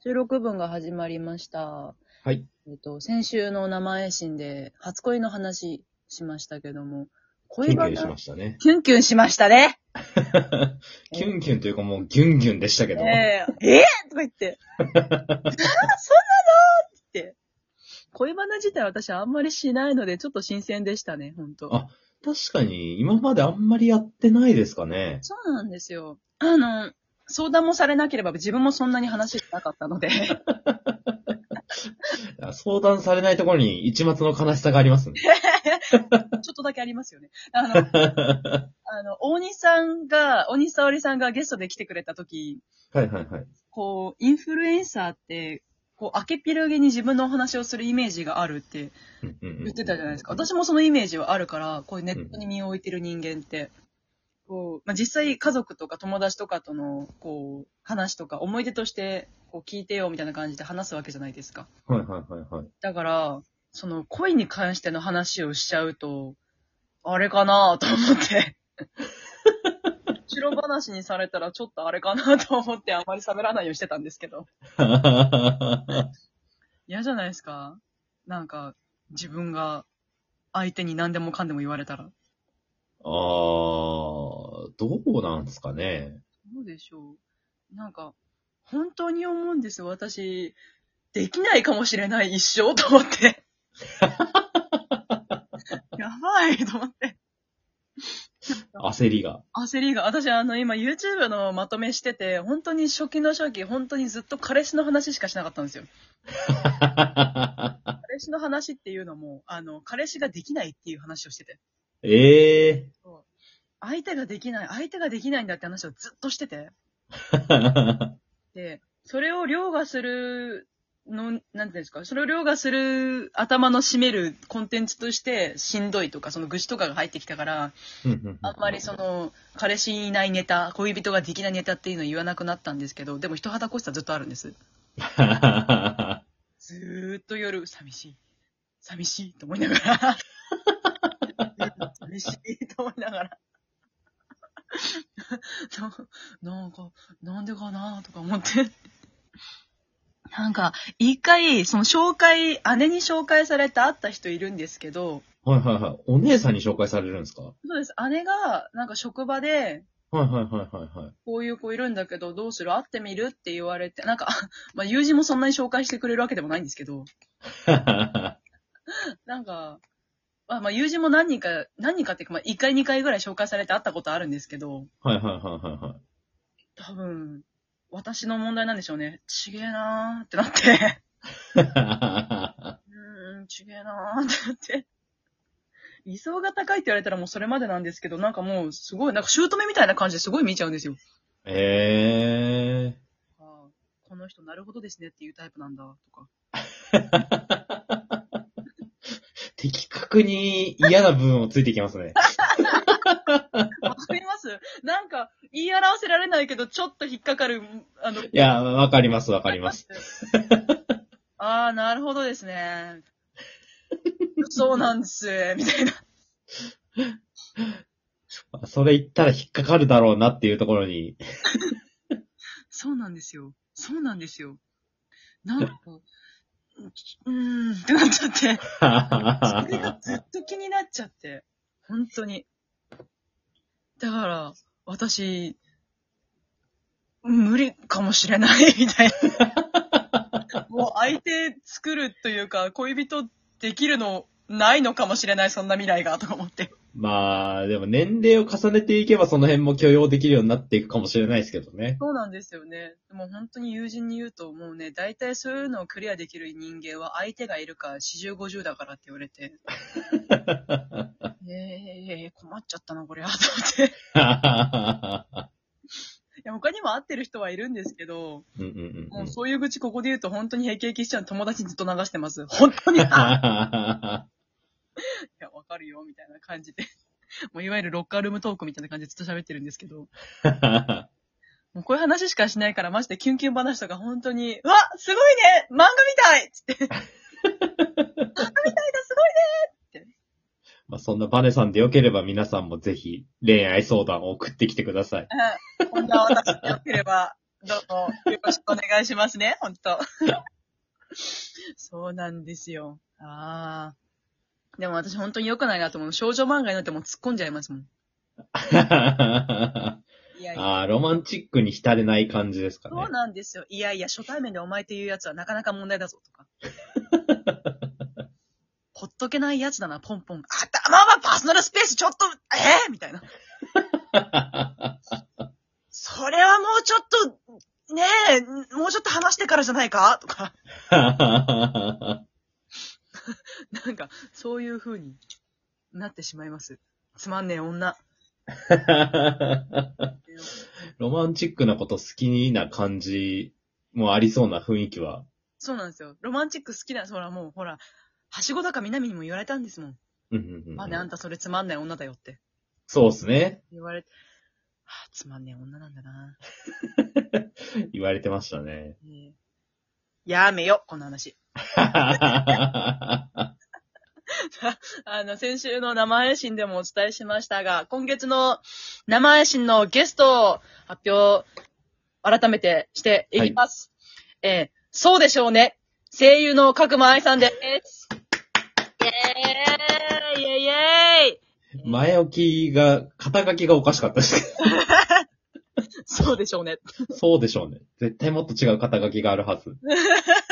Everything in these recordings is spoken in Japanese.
収録分が始まりました。はい。えっと、先週の生配信で初恋の話しましたけども、キュ恋バナンキュンしましたね。キュンキュンしましたね。キュンキュンというかもうギュンギュンでしたけど。えー、えー、とか言って。そんなのって。恋バナ自体私あんまりしないので、ちょっと新鮮でしたね、本当あ確かに、今まであんまりやってないですかね。そうなんですよ。あの、相談もされなければ自分もそんなに話してなかったので。相談されないところに一末の悲しさがありますね。ちょっとだけありますよね。あの、あの、大西さんが、大西沙織さんがゲストで来てくれた時、はいはいはい。こう、インフルエンサーって、こう、明けっぴろげに自分のお話をするイメージがあるって言言ってたじゃないですか。私もそのイメージはあるから、こういうネットに身を置いてる人間って、こう、まあ、実際家族とか友達とかとの、こう、話とか思い出として、こう、聞いてよみたいな感じで話すわけじゃないですか。はいはいはいはい。だから、その恋に関しての話をしちゃうと、あれかなと思って。白話にされたらちょっとあれかなと思ってあまり喋らないようにしてたんですけど。嫌じゃないですか？なんか、自分が相手に何でもかんでも言われたら。あー、どうなんですかね？どうでしょうなんか、本当に思うんですよ。私、できないかもしれない一生と思って。やばいと思って。焦りが。焦りが。私、あの、今 YouTube のまとめしてて、本当に初期の初期、本当にずっと彼氏の話しかしなかったんですよ。彼氏の話っていうのも、あの、彼氏ができないっていう話をしてて。ええ相手ができない、相手ができないんだって話をずっとしてて。ー。で、それを凌駕するの、なんていうんですか、それを凌駕する頭の占めるコンテンツとしてしんどいとか、その愚痴とかが入ってきたから、あんまりその、彼氏いないネタ、恋人ができないネタっていうのを言わなくなったんですけど、でも人肌こしさずっとあるんです。ずーっと夜、寂しい。寂しいと思いながら。寂しいと思いながら。ななんか、なんでかなとか思って。なんか、一回、その紹介、姉に紹介されて会った人いるんですけど、はいはいはい。お姉さんに紹介されるんですか？はいそうです。姉が、なんか職場で、はいはいはいはい。こういう子いるんだけど、どうする？会ってみるって言われて、なんか、まあ、友人もそんなに紹介してくれるわけでもないんですけど、なんか、まあ、まあ、友人も何人か、何人かっていうか、まあ、1回2回ぐらい紹介されて会ったことあるんですけど、はいはいはいはいはい。多分、私の問題なんでしょうね。ちげえなーってなって、うーん、ちげえなーってなって。理想が高いって言われたらもうそれまでなんですけど、なんかもうすごい、なんか姑みたいな感じですごい見ちゃうんですよ。えああこの人なるほどですねっていうタイプなんだ、とか。ー。的確に嫌な部分をついてきますね。わかりますなんか、言い表せられないけど、ちょっと引っかかる、あの、いや、わかりますわかります。ああ、なるほどですね。そうなんです、みたいな。それ言ったら引っかかるだろうなっていうところに。そうなんですよ。そうなんですよ。なんか、うーん、ってなっちゃって。それがずっと気になっちゃって。本当に。だから、私、無理かもしれない、みたいな。もう相手作るというか、恋人できるのないのかもしれない、そんな未来が、とか思って。まあ、でも年齢を重ねていけばその辺も許容できるようになっていくかもしれないですけどね。そうなんですよね。でも本当に友人に言うと、もうね、大体そういうのをクリアできる人間は相手がいるか40、50だからって言われて。ええ困っちゃったな、これは、と思って。いや、他にも会ってる人はいるんですけど、うんうんうんもうそういう愚痴ここで言うと本当にヘキヘキしちゃう友達にずっと流してます。本当に。いや、わかるよ、みたいな感じで。もういわゆるロッカールームトークみたいな感じでずっと喋ってるんですけど。もうこういう話しかしないから、マジでキュンキュン話とか本当に、うわすごいね漫画みたいっつって。漫画みたいだすごいねまあそんなバネさんでよければ皆さんもぜひ恋愛相談を送ってきてください。うんこんな私でよければ、どうも、よろしくお願いしますね、ほんと。そうなんですよ。ああ。でも私本当に良くないなと思う。少女漫画になってもう突っ込んじゃいますもん。いやいや。ああ、ロマンチックに浸れない感じですかね。そうなんですよ。いやいや、初対面でお前というやつはなかなか問題だぞとか。ほっとけないやつだな、ポンポン。あった、まあまあ、パーソナルスペースちょっと、えー、みたいな。それはもうちょっと、ねえ、もうちょっと話してからじゃないか？とか。そういう風になってしまいます。つまんねえ女。ロマンチックなこと好きな感じもありそうな雰囲気は。そうなんですよ。ロマンチック好きな、ほらもう、ほら、はしごだか南にも言われたんですもん。うんうんうんまあね、あんたそれつまんない女だよってそうですね。言われて、はあ、つまんねえ女なんだな。言われてましたね。ねえやめよ、この話。あの、先週の生配信でもお伝えしましたが、今月の生配信のゲストを発表、改めてしていきます。えーそうでしょうね。声優の角間愛さんです。イェーイイェイイェーイ前置きが、肩書きがおかしかったです。そうでしょうね。そうでしょうね。絶対もっと違う肩書きがあるはず。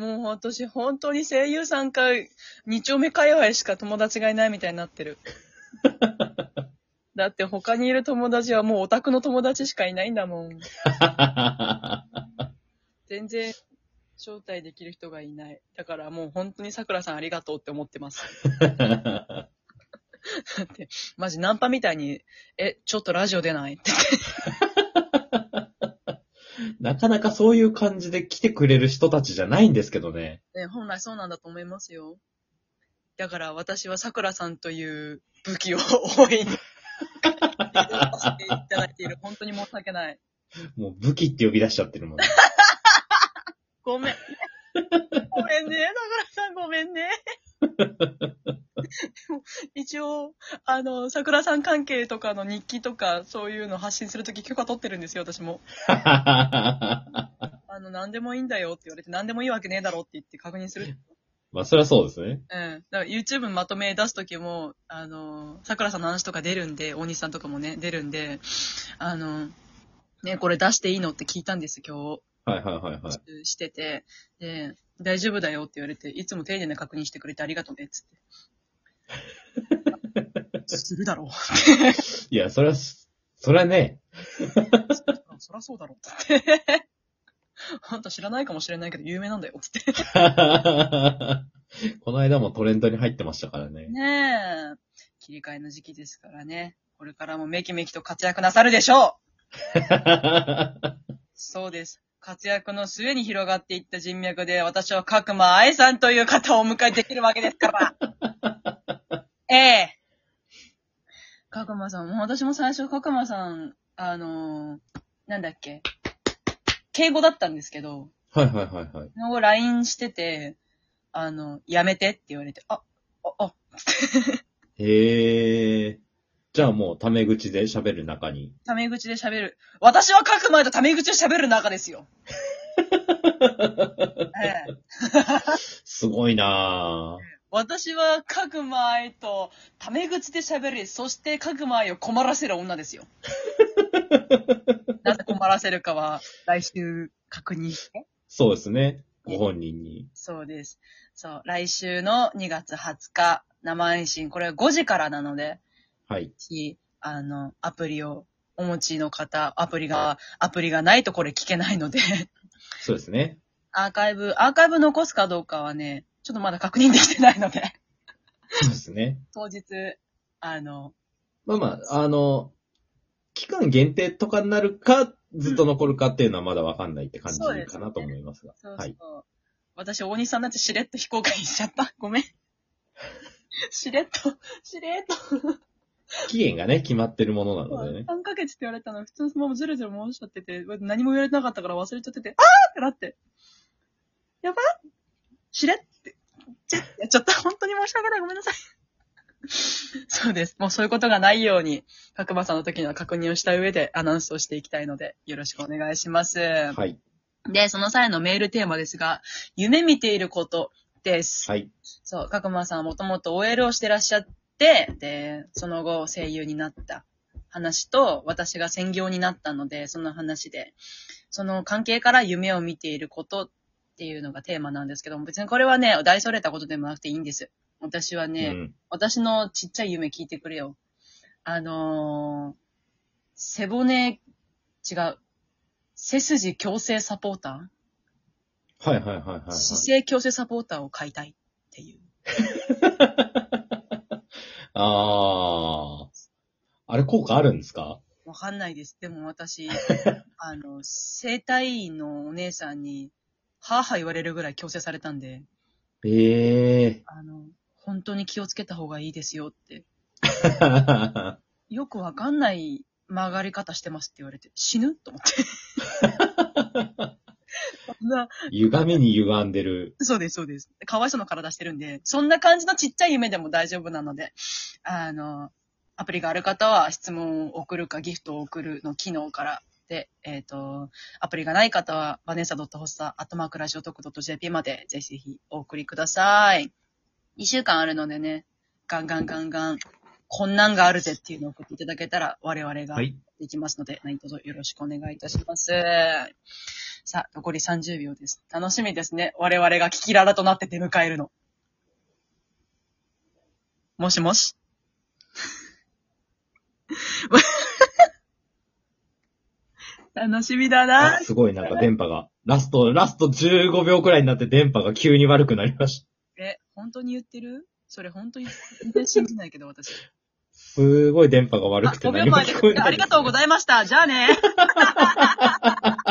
もう私、本当に声優さんか、二丁目界隈しか友達がいないみたいになってる。だって他にいる友達はもうオタクの友達しかいないんだもん。全然招待できる人がいない。だからもう本当に桜さんありがとうって思ってます。だって、マジナンパみたいに、え、ちょっとラジオ出ない？って。なかなかそういう感じで来てくれる人たちじゃないんですけどね。ね、本来そうなんだと思いますよ。だから私は桜さんという武器を大いにさせていただいている。本当に申し訳ない。もう武器って呼び出しちゃってるもんね。ごめん。ごめんね、桜さんごめんね。一応、あの、桜さん関係とかの日記とか、そういうの発信するとき許可取ってるんですよ、私も。あの、何でもいいんだよって言われて、何でもいいわけねえだろって言って確認する。まあ、そりゃそうですね。うん。だから YouTube まとめ出すときも、あの、桜さんの話とか出るんで、大西さんとかもね、出るんで、あの、ね、これ出していいのって聞いたんです、今日。はいはいはいはい。してて、で、大丈夫だよって言われて、いつも丁寧な確認してくれてありがとうね、つって。するだろう。いや、そりゃ、そりゃね、そらそうだろうって。あんた知らないかもしれないけど有名なんだよ、つって。この間もトレンドに入ってましたからね。ねえ。切り替えの時期ですからね。これからもめきめきと活躍なさるでしょうそうです。活躍の末に広がっていった人脈で、私は角間愛さんという方をお迎えできるわけですから。ええ。角間さん、もう私も最初角間さん、あのーなんだっけ。敬語だったんですけど、はいはいはいはい。その後 LINE してて、あの、やめてって言われて、あ、あ、あ、へえ。じゃあもうタメ口で喋る中に。タメ口で喋る。私は書く前とタメ口で喋る中ですよ。ええ、すごいなぁ。私は書く前とタメ口で喋り、そして書く前を困らせる女ですよ。なぜ困らせるかは来週確認して。そうですね。ご本人に。そうです。そう、来週の2月20日生配信、これは5時からなので、はい。し、あの、アプリをお持ちの方、アプリが、アプリがないとこれ聞けないので、そうですね。アーカイブ、アーカイブ残すかどうかはね、ちょっとまだ確認できてないので、そうですね。当日、あの、まあまあ、あの、期間限定とかになるか、ずっと残るかっていうのはまだわかんないって感じそうですねかなと思いますが。そうそう、はい。私、大西さんなんてしれっと非公開しちゃった。ごめん。しれっと、しれっと。期限がね、決まってるものなのでね。3ヶ月って言われたの、普通のままずるずる申しちゃってて、何も言われてなかったから忘れちゃってて、あーってなって。やば？しれって、ちゃ、やっちゃった。本当に申し訳ない。ごめんなさい。そうです。もうそういうことがないように、角間さんの時の確認をした上でアナウンスをしていきたいので、よろしくお願いします。はい。で、その際のメールテーマですが、夢見ていることです。はい。そう、角間さんはもともと OL をしてらっしゃって、で、その後声優になった話と、私が専業になったので、その話で、その関係から夢を見ていることっていうのがテーマなんですけども、別にこれはね、大それたことでもなくていいんです。私はね、うん。私のちっちゃい夢聞いてくれよ。あのー、背骨、違う。背筋矯正サポーター？はいはいはいはい、はい。姿勢矯正サポーターを買いたいっていう。あー。あれ効果あるんですか？わかんないです。でも私、あの、整体院のお姉さんに、はぁはぁ言われるぐらい矯正されたんで、ええあの、本当に気をつけた方がいいですよって。ー。よくわかんない曲がり方してますって言われて、死ぬ？と思って。歪みに歪んでる。そうです、そうです。かわいそうな体してるんで、そんな感じのちっちゃい夢でも大丈夫なので、あの、アプリがある方は質問を送るかギフトを送るの機能からで、えっ、と、アプリがない方は、バネッサ .hossa、アットマークラジオトーク .jp までぜひぜひお送りください。2週間あるのでね、ガンガンガンガン、こんなんがあるぜっていうのを送っていただけたら、我々がはい。できますので、何卒よろしくお願いいたします。さあ、残り30秒です。楽しみですね。我々がキキララとなって出迎えるの。もしもし？楽しみだなあ、。すごいなんか電波が。ラスト、ラスト15秒くらいになって電波が急に悪くなりました。え、本当に言ってる？それ本当に、全然信じないけど、私。すごい電波が悪あ、5くて何秒前でも聞こえない。ありがとうございました。じゃあね。